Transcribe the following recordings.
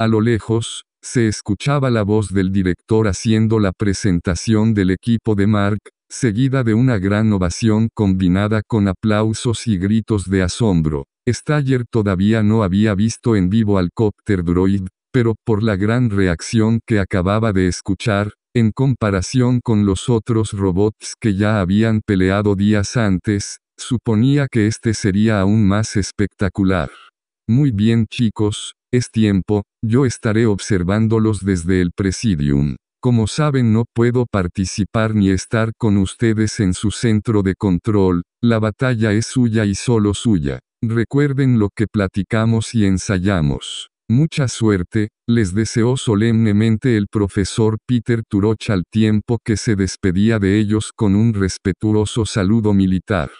A lo lejos, se escuchaba la voz del director haciendo la presentación del equipo de Mark, seguida de una gran ovación combinada con aplausos y gritos de asombro. Staller todavía no había visto en vivo al copter droid, pero por la gran reacción que acababa de escuchar, en comparación con los otros robots que ya habían peleado días antes, suponía que este sería aún más espectacular. Muy bien chicos, es tiempo, yo estaré observándolos desde el presidium. Como saben no puedo participar ni estar con ustedes en su centro de control, la batalla es suya y solo suya. Recuerden lo que platicamos y ensayamos. Mucha suerte, les deseó solemnemente el profesor Peter Turoch al tiempo que se despedía de ellos con un respetuoso saludo militar.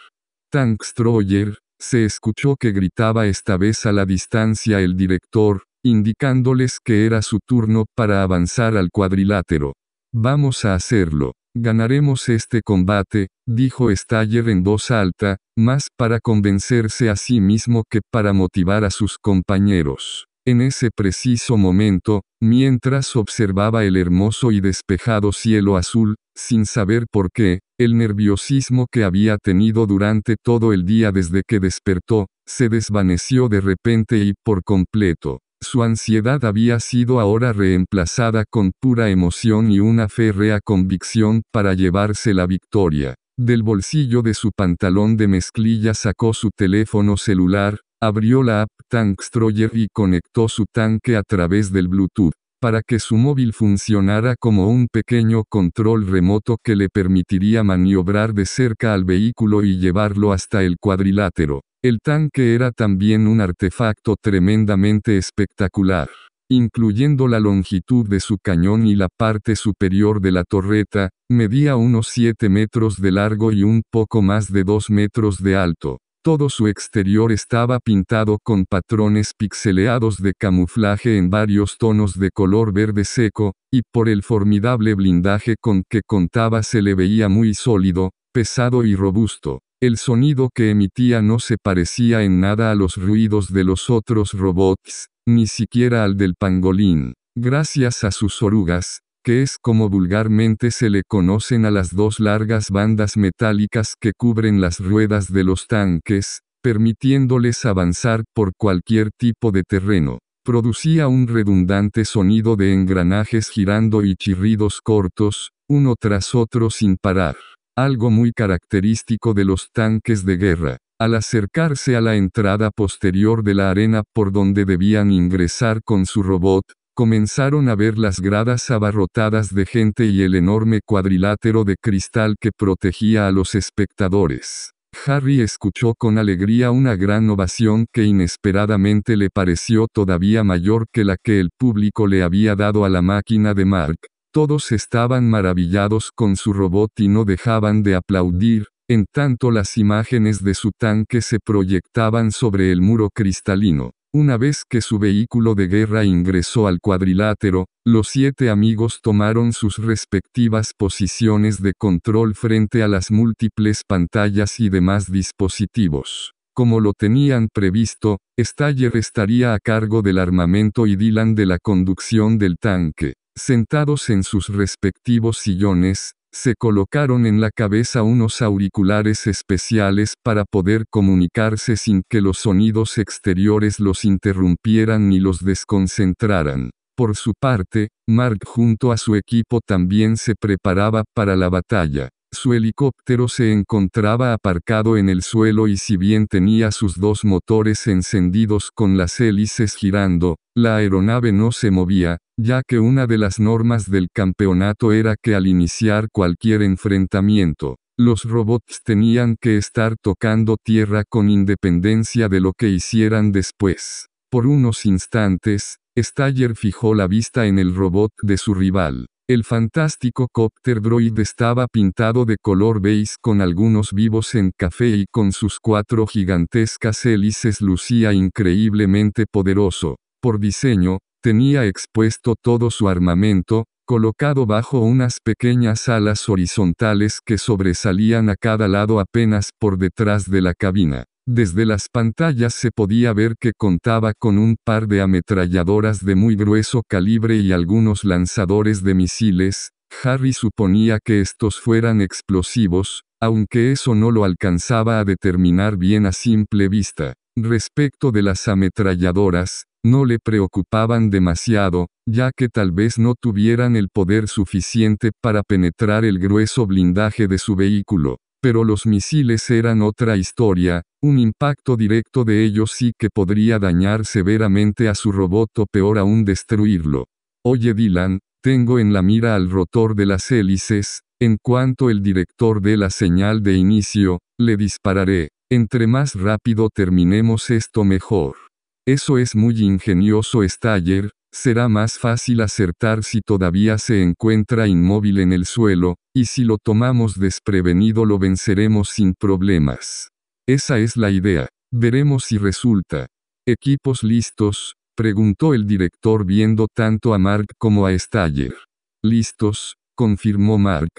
Tanks Troyer, se escuchó que gritaba esta vez a la distancia el director, indicándoles que era su turno para avanzar al cuadrilátero. Vamos a hacerlo. Ganaremos este combate, dijo Staller en voz alta, más para convencerse a sí mismo que para motivar a sus compañeros. En ese preciso momento, mientras observaba el hermoso y despejado cielo azul, sin saber por qué, el nerviosismo que había tenido durante todo el día desde que despertó, se desvaneció de repente y por completo. Su ansiedad había sido ahora reemplazada con pura emoción y una férrea convicción para llevarse la victoria. Del bolsillo de su pantalón de mezclilla sacó su teléfono celular, Abrió la app Tankstroyer y conectó su tanque a través del Bluetooth, para que su móvil funcionara como un pequeño control remoto que le permitiría maniobrar de cerca al vehículo y llevarlo hasta el cuadrilátero. El tanque era también un artefacto tremendamente espectacular incluyendo la longitud de su cañón y la parte superior de la torreta, medía unos 7 metros de largo y un poco más de 2 metros de alto. Todo su exterior estaba pintado con patrones pixeleados de camuflaje en varios tonos de color verde seco, y por el formidable blindaje con que contaba se le veía muy sólido, pesado y robusto. El sonido que emitía no se parecía en nada a los ruidos de los otros robots, ni siquiera al del pangolín. Gracias a sus orugas, que es como vulgarmente se le conocen a las dos largas bandas metálicas que cubren las ruedas de los tanques, permitiéndoles avanzar por cualquier tipo de terreno. Producía un redundante sonido de engranajes girando y chirridos cortos, uno tras otro sin parar. Algo muy característico de los tanques de guerra. Al acercarse a la entrada posterior de la arena por donde debían ingresar con su robot, comenzaron a ver las gradas abarrotadas de gente y el enorme cuadrilátero de cristal que protegía a los espectadores. Harry escuchó con alegría una gran ovación que inesperadamente le pareció todavía mayor que la que el público le había dado a la máquina de Mark. Todos estaban maravillados con su robot y no dejaban de aplaudir, en tanto las imágenes de su tanque se proyectaban sobre el muro cristalino. Una vez que su vehículo de guerra ingresó al cuadrilátero, los siete amigos tomaron sus respectivas posiciones de control frente a las múltiples pantallas y demás dispositivos. Como lo tenían previsto, Staller estaría a cargo del armamento y Dylan de la conducción del tanque. Sentados en sus respectivos sillones, se colocaron en la cabeza unos auriculares especiales para poder comunicarse sin que los sonidos exteriores los interrumpieran ni los desconcentraran. Por su parte, Mark junto a su equipo también se preparaba para la batalla. Su helicóptero se encontraba aparcado en el suelo y si bien tenía sus dos motores encendidos con las hélices girando, la aeronave no se movía, ya que una de las normas del campeonato era que al iniciar cualquier enfrentamiento, los robots tenían que estar tocando tierra con independencia de lo que hicieran después. Por unos instantes, Staller fijó la vista en el robot de su rival. El fantástico copter droid estaba pintado de color beige con algunos vivos en café y con sus cuatro gigantescas hélices lucía increíblemente poderoso. Por diseño, tenía expuesto todo su armamento, colocado bajo unas pequeñas alas horizontales que sobresalían a cada lado apenas por detrás de la cabina. Desde las pantallas se podía ver que contaba con un par de ametralladoras de muy grueso calibre y algunos lanzadores de misiles. Harry suponía que estos fueran explosivos, aunque eso no lo alcanzaba a determinar bien a simple vista. Respecto de las ametralladoras, no le preocupaban demasiado, ya que tal vez no tuvieran el poder suficiente para penetrar el grueso blindaje de su vehículo. Pero los misiles eran otra historia, un impacto directo de ellos sí que podría dañar severamente a su robot o peor aún destruirlo. Oye Dylan, tengo en la mira al rotor de las hélices, en cuanto el director dé la señal de inicio, le dispararé. Entre más rápido terminemos esto mejor. Eso es muy ingenioso Staller, será más fácil acertar si todavía se encuentra inmóvil en el suelo, y si lo tomamos desprevenido lo venceremos sin problemas. Esa es la idea. Veremos si resulta. ¿Equipos listos? preguntó el director viendo tanto a Mark como a Staller. Listos, confirmó Mark.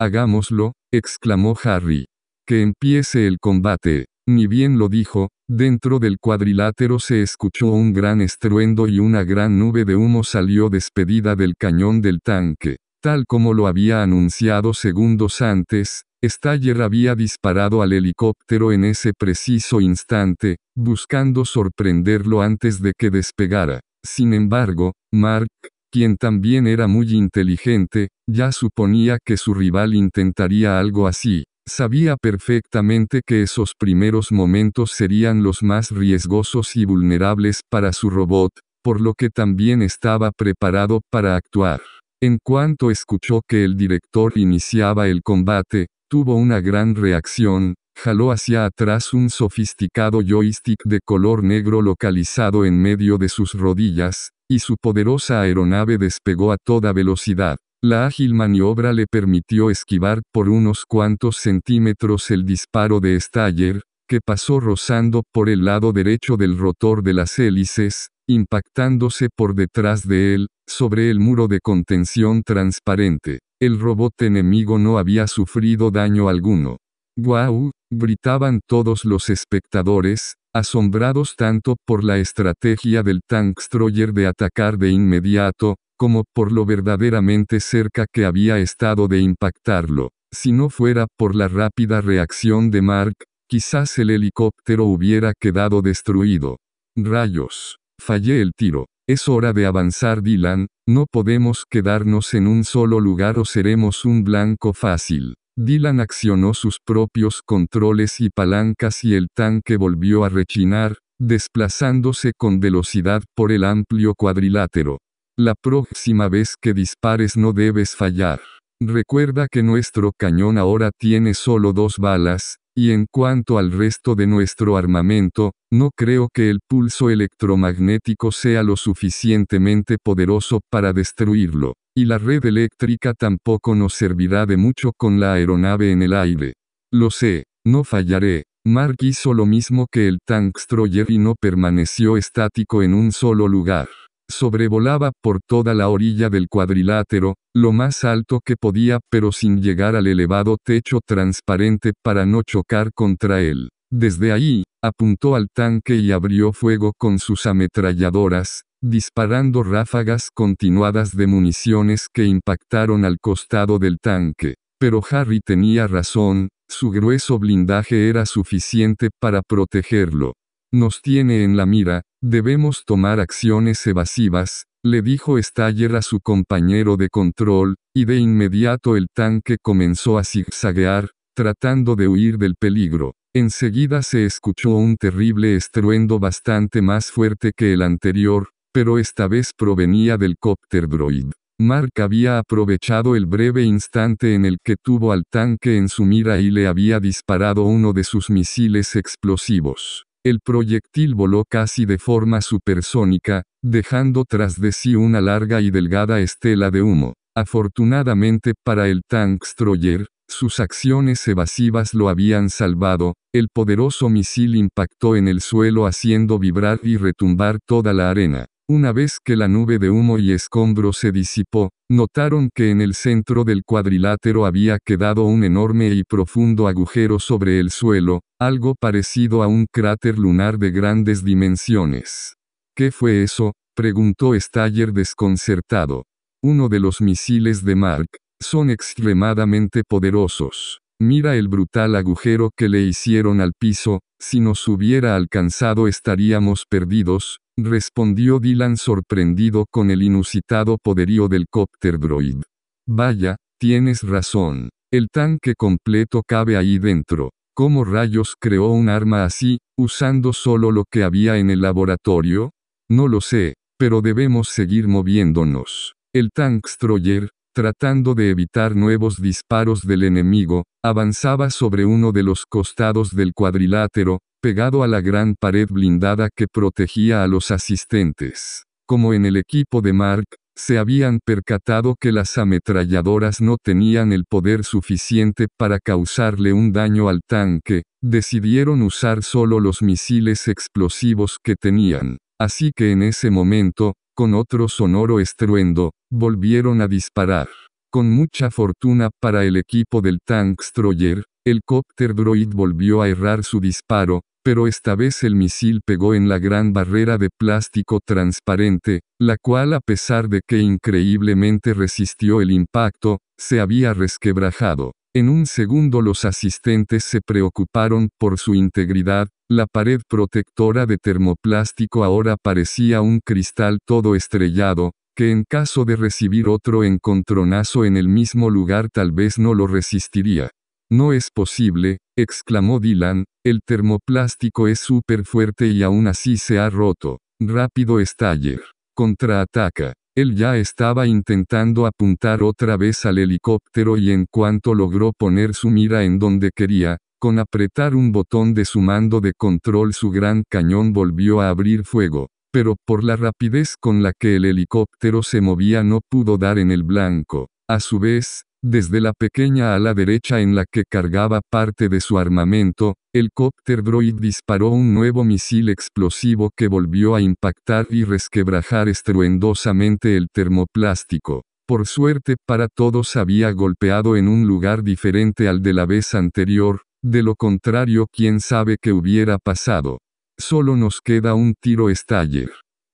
Hagámoslo, exclamó Harry. Que empiece el combate. Ni bien lo dijo, dentro del cuadrilátero se escuchó un gran estruendo y una gran nube de humo salió despedida del cañón del tanque. Tal como lo había anunciado segundos antes, Staller había disparado al helicóptero en ese preciso instante, buscando sorprenderlo antes de que despegara. Sin embargo, Mark, quien también era muy inteligente, ya suponía que su rival intentaría algo así, Sabía perfectamente que esos primeros momentos serían los más riesgosos y vulnerables para su robot, por lo que también estaba preparado para actuar. En cuanto escuchó que el director iniciaba el combate, tuvo una gran reacción, jaló hacia atrás un sofisticado joystick de color negro localizado en medio de sus rodillas, y su poderosa aeronave despegó a toda velocidad. La ágil maniobra le permitió esquivar por unos cuantos centímetros el disparo de Staller, que pasó rozando por el lado derecho del rotor de las hélices, impactándose por detrás de él, sobre el muro de contención transparente. El robot enemigo no había sufrido daño alguno. ¡Guau! gritaban todos los espectadores, asombrados tanto por la estrategia del Tankstроyer de atacar de inmediato, como por lo verdaderamente cerca que había estado de impactarlo. Si no fuera por la rápida reacción de Mark, quizás el helicóptero hubiera quedado destruido. Rayos. Fallé el tiro. Es hora de avanzar Dylan, no podemos quedarnos en un solo lugar o seremos un blanco fácil. Dylan accionó sus propios controles y palancas y el tanque volvió a rechinar, desplazándose con velocidad por el amplio cuadrilátero. La próxima vez que dispares no debes fallar. Recuerda que nuestro cañón ahora tiene solo dos balas, y en cuanto al resto de nuestro armamento, no creo que el pulso electromagnético sea lo suficientemente poderoso para destruirlo, y la red eléctrica tampoco nos servirá de mucho con la aeronave en el aire. Lo sé, no fallaré. Mark hizo lo mismo que el Tankstроyer y no permaneció estático en un solo lugar. Sobrevolaba por toda la orilla del cuadrilátero, lo más alto que podía pero sin llegar al elevado techo transparente para no chocar contra él. Desde ahí, apuntó al tanque y abrió fuego con sus ametralladoras, disparando ráfagas continuadas de municiones que impactaron al costado del tanque. Pero Harry tenía razón, su grueso blindaje era suficiente para protegerlo. Nos tiene en la mira, debemos tomar acciones evasivas, le dijo Staller a su compañero de control, y de inmediato el tanque comenzó a zigzaguear, tratando de huir del peligro. Enseguida se escuchó un terrible estruendo bastante más fuerte que el anterior, pero esta vez provenía del copter droid. Mark había aprovechado el breve instante en el que tuvo al tanque en su mira y le había disparado uno de sus misiles explosivos. El proyectil voló casi de forma supersónica, dejando tras de sí una larga y delgada estela de humo. Afortunadamente para el Tankstроyer, sus acciones evasivas lo habían salvado, el poderoso misil impactó en el suelo haciendo vibrar y retumbar toda la arena. Una vez que la nube de humo y escombro se disipó, notaron que en el centro del cuadrilátero había quedado un enorme y profundo agujero sobre el suelo, algo parecido a un cráter lunar de grandes dimensiones. ¿Qué fue eso? preguntó Staller desconcertado. Uno de los misiles de Mark, son extremadamente poderosos. Mira el brutal agujero que le hicieron al piso, si nos hubiera alcanzado estaríamos perdidos, respondió Dylan sorprendido con el inusitado poderío del copter droid. Vaya, tienes razón. El tanque completo cabe ahí dentro. ¿Cómo rayos creó un arma así, usando solo lo que había en el laboratorio? No lo sé, pero debemos seguir moviéndonos. El Tankstrayer, tratando de evitar nuevos disparos del enemigo, avanzaba sobre uno de los costados del cuadrilátero, pegado a la gran pared blindada que protegía a los asistentes. Como en el equipo de Mark, se habían percatado que las ametralladoras no tenían el poder suficiente para causarle un daño al tanque, decidieron usar solo los misiles explosivos que tenían. Así que en ese momento, con otro sonoro estruendo, volvieron a disparar. Con mucha fortuna para el equipo del Tankstroyer, el copter droid volvió a errar su disparo, pero esta vez el misil pegó en la gran barrera de plástico transparente, la cual a pesar de que increíblemente resistió el impacto, se había resquebrajado. En un segundo los asistentes se preocuparon por su integridad, la pared protectora de termoplástico ahora parecía un cristal todo estrellado, que en caso de recibir otro encontronazo en el mismo lugar tal vez no lo resistiría. No es posible, exclamó Dylan, el termoplástico es súper fuerte y aún así se ha roto. Rápido Staller. Contraataca. Él ya estaba intentando apuntar otra vez al helicóptero y en cuanto logró poner su mira en donde quería, con apretar un botón de su mando de control su gran cañón volvió a abrir fuego, pero por la rapidez con la que el helicóptero se movía no pudo dar en el blanco. A su vez, desde la pequeña ala derecha en la que cargaba parte de su armamento, el cópter droid disparó un nuevo misil explosivo que volvió a impactar y resquebrajar estruendosamente el termoplástico. Por suerte para todos había golpeado en un lugar diferente al de la vez anterior, de lo contrario quién sabe qué hubiera pasado. Solo nos queda un tiro estaller.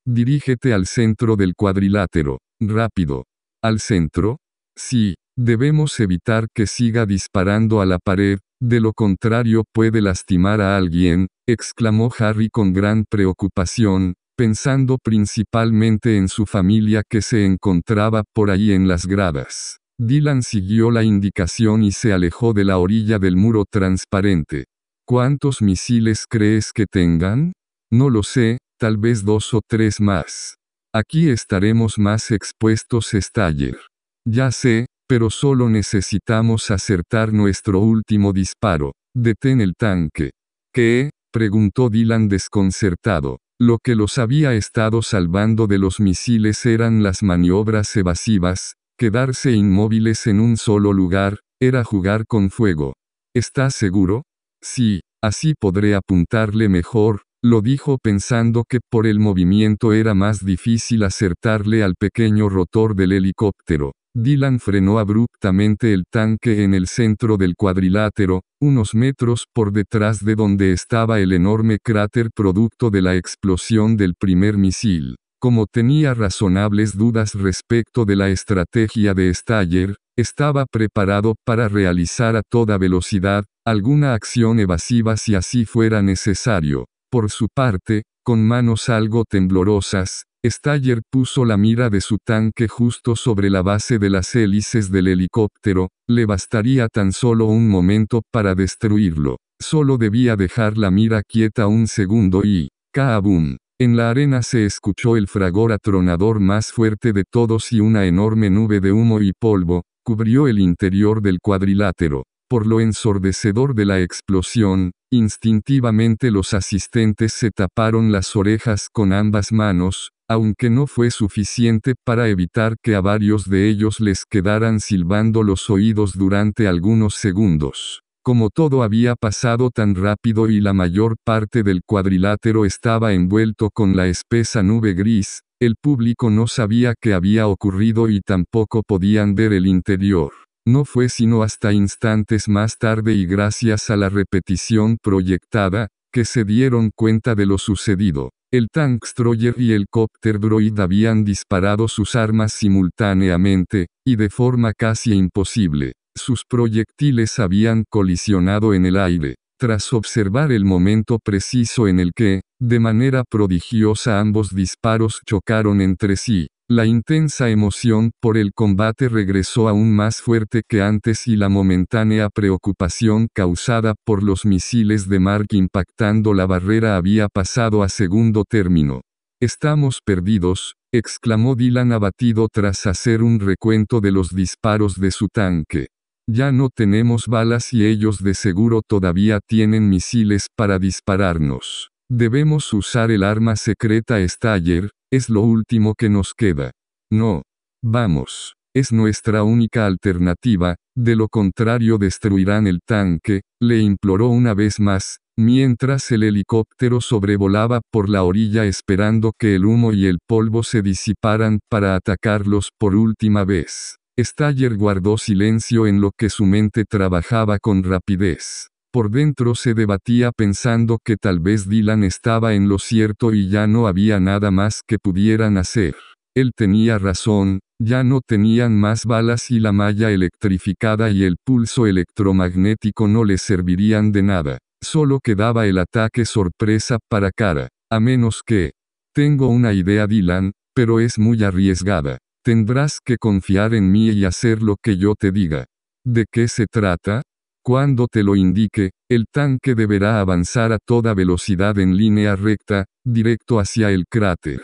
Dirígete al centro del cuadrilátero, rápido. ¿Al centro? Sí, Debemos evitar que siga disparando a la pared, de lo contrario puede lastimar a alguien, exclamó Harry con gran preocupación, pensando principalmente en su familia que se encontraba por ahí en las gradas. Dylan siguió la indicación y se alejó de la orilla del muro transparente. ¿Cuántos misiles crees que tengan? No lo sé, tal vez dos o tres más. Aquí estaremos más expuestos Staller. Ya sé, pero solo necesitamos acertar nuestro último disparo. Detén el tanque. ¿Qué? preguntó Dylan desconcertado. Lo que los había estado salvando de los misiles eran las maniobras evasivas, quedarse inmóviles en un solo lugar, era jugar con fuego. ¿Estás seguro? Sí, así podré apuntarle mejor, lo dijo pensando que por el movimiento era más difícil acertarle al pequeño rotor del helicóptero. Dylan frenó abruptamente el tanque en el centro del cuadrilátero, unos metros por detrás de donde estaba el enorme cráter producto de la explosión del primer misil. Como tenía razonables dudas respecto de la estrategia de Staller, estaba preparado para realizar a toda velocidad, alguna acción evasiva si así fuera necesario. Por su parte, con manos algo temblorosas, Staller puso la mira de su tanque justo sobre la base de las hélices del helicóptero, le bastaría tan solo un momento para destruirlo. Solo debía dejar la mira quieta un segundo y, ¡kaabum! En la arena se escuchó el fragor atronador más fuerte de todos y una enorme nube de humo y polvo, cubrió el interior del cuadrilátero. Por lo ensordecedor de la explosión, instintivamente los asistentes se taparon las orejas con ambas manos, aunque no fue suficiente para evitar que a varios de ellos les quedaran silbando los oídos durante algunos segundos. Como todo había pasado tan rápido y la mayor parte del cuadrilátero estaba envuelto con la espesa nube gris, El público no sabía qué había ocurrido y tampoco podían ver el interior. No fue sino hasta instantes más tarde y gracias a la repetición proyectada, que se dieron cuenta de lo sucedido. El Tankstроyer y el Copter Droid habían disparado sus armas simultáneamente, y de forma casi imposible. Sus proyectiles habían colisionado en el aire. Tras observar el momento preciso en el que, de manera prodigiosa ambos disparos chocaron entre sí, la intensa emoción por el combate regresó aún más fuerte que antes y la momentánea preocupación causada por los misiles de Mark impactando la barrera había pasado a segundo término. Estamos perdidos, exclamó Dylan abatido tras hacer un recuento de los disparos de su tanque. Ya no tenemos balas y ellos de seguro todavía tienen misiles para dispararnos. Debemos usar el arma secreta Staller, es lo último que nos queda. No. Vamos. Es nuestra única alternativa, de lo contrario destruirán el tanque, le imploró una vez más, mientras el helicóptero sobrevolaba por la orilla esperando que el humo y el polvo se disiparan para atacarlos por última vez. Staller guardó silencio en lo que su mente trabajaba con rapidez. Por dentro se debatía pensando que tal vez Dylan estaba en lo cierto y ya no había nada más que pudieran hacer. Él tenía razón, ya no tenían más balas y la malla electrificada y el pulso electromagnético no les servirían de nada. Solo quedaba el ataque sorpresa para cara. A menos que... Tengo una idea Dylan, pero es muy arriesgada. Tendrás que confiar en mí y hacer lo que yo te diga. ¿De qué se trata? Cuando te lo indique, el tanque deberá avanzar a toda velocidad en línea recta, directo hacia el cráter.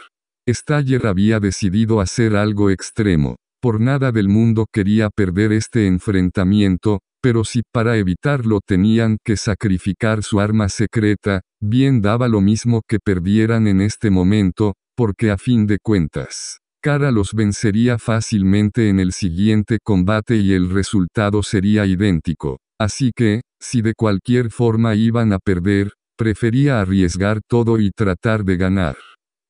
Staller había decidido hacer algo extremo. Por nada del mundo quería perder este enfrentamiento, pero si para evitarlo tenían que sacrificar su arma secreta, bien daba lo mismo que perdieran en este momento, porque a fin de cuentas, Cara los vencería fácilmente en el siguiente combate y el resultado sería idéntico. Así que, si de cualquier forma iban a perder, prefería arriesgar todo y tratar de ganar.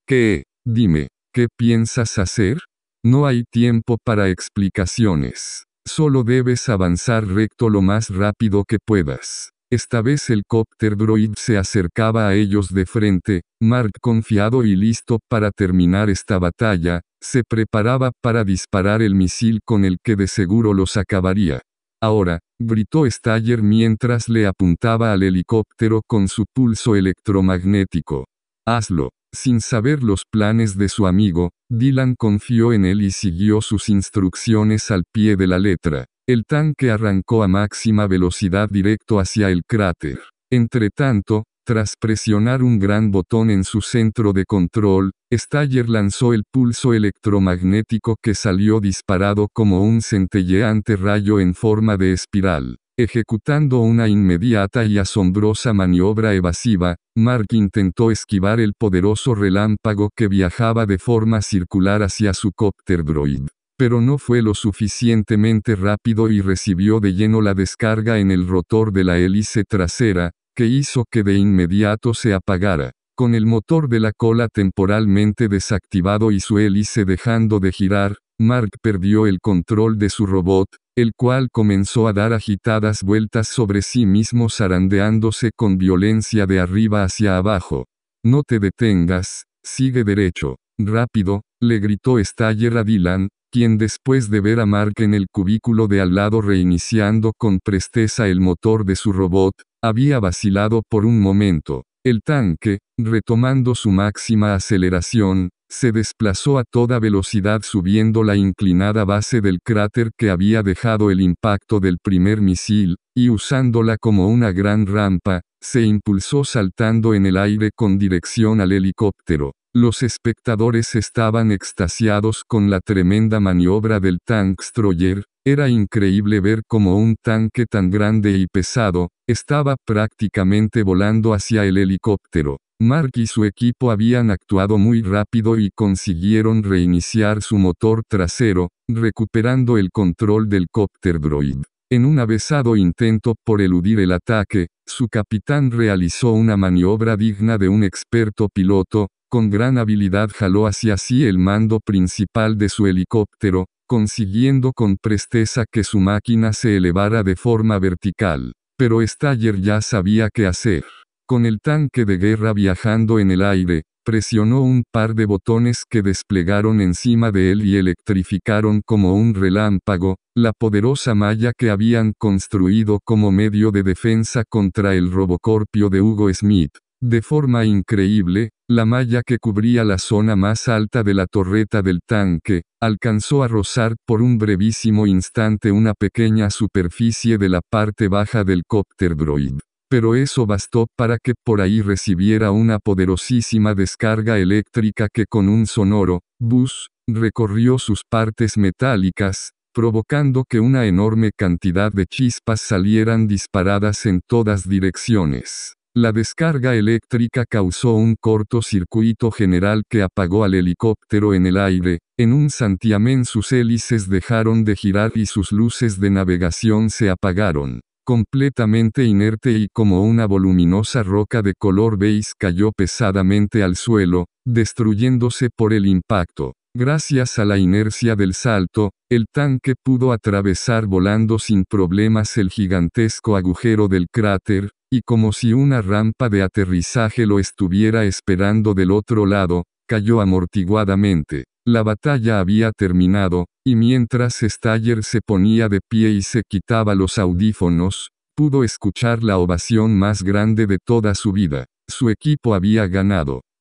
¿Qué? Dime, ¿qué piensas hacer? No hay tiempo para explicaciones. Solo debes avanzar recto lo más rápido que puedas. Esta vez el cópter droid se acercaba a ellos de frente, Mark confiado y listo para terminar esta batalla, se preparaba para disparar el misil con el que de seguro los acabaría. Ahora, gritó Staller mientras le apuntaba al helicóptero con su pulso electromagnético. Hazlo. Sin saber los planes de su amigo, Dylan confió en él y siguió sus instrucciones al pie de la letra. El tanque arrancó a máxima velocidad directo hacia el cráter. Entretanto, tras presionar un gran botón en su centro de control, Staller lanzó el pulso electromagnético que salió disparado como un centelleante rayo en forma de espiral. Ejecutando una inmediata y asombrosa maniobra evasiva, Mark intentó esquivar el poderoso relámpago que viajaba de forma circular hacia su cópter droid. Pero no fue lo suficientemente rápido y recibió de lleno la descarga en el rotor de la hélice trasera, que hizo que de inmediato se apagara, con el motor de la cola temporalmente desactivado y su hélice dejando de girar, Mark perdió el control de su robot, el cual comenzó a dar agitadas vueltas sobre sí mismo zarandeándose con violencia de arriba hacia abajo. No te detengas, sigue derecho. Rápido, le gritó Staller a Dylan, quien después de ver a Mark en el cubículo de al lado reiniciando con presteza el motor de su robot, había vacilado por un momento. El tanque, retomando su máxima aceleración, se desplazó a toda velocidad subiendo la inclinada base del cráter que había dejado el impacto del primer misil, y usándola como una gran rampa, se impulsó saltando en el aire con dirección al helicóptero. Los espectadores estaban extasiados con la tremenda maniobra del Tankstроyer, era increíble ver cómo un tanque tan grande y pesado, estaba prácticamente volando hacia el helicóptero. Mark y su equipo habían actuado muy rápido y consiguieron reiniciar su motor trasero, recuperando el control del cópter droid. En un avesado intento por eludir el ataque, su capitán realizó una maniobra digna de un experto piloto, con gran habilidad jaló hacia sí el mando principal de su helicóptero, consiguiendo con presteza que su máquina se elevara de forma vertical. Pero Staller ya sabía qué hacer. Con el tanque de guerra viajando en el aire, presionó un par de botones que desplegaron encima de él y electrificaron como un relámpago, la poderosa malla que habían construido como medio de defensa contra el robocorpio de Hugo Smith. De forma increíble, la malla que cubría la zona más alta de la torreta del tanque, alcanzó a rozar por un brevísimo instante una pequeña superficie de la parte baja del cópter droid pero eso bastó para que por ahí recibiera una poderosísima descarga eléctrica que con un sonoro bus recorrió sus partes metálicas, provocando que una enorme cantidad de chispas salieran disparadas en todas direcciones. La descarga eléctrica causó un cortocircuito general que apagó al helicóptero en el aire, en un santiamén sus hélices dejaron de girar y sus luces de navegación se apagaron completamente inerte y como una voluminosa roca de color beige cayó pesadamente al suelo, destruyéndose por el impacto. Gracias a la inercia del salto, el tanque pudo atravesar volando sin problemas el gigantesco agujero del cráter, y como si una rampa de aterrizaje lo estuviera esperando del otro lado, cayó amortiguadamente. La batalla había terminado, y mientras Staller se ponía de pie y se quitaba los audífonos, pudo escuchar la ovación más grande de toda su vida. Su equipo había ganado.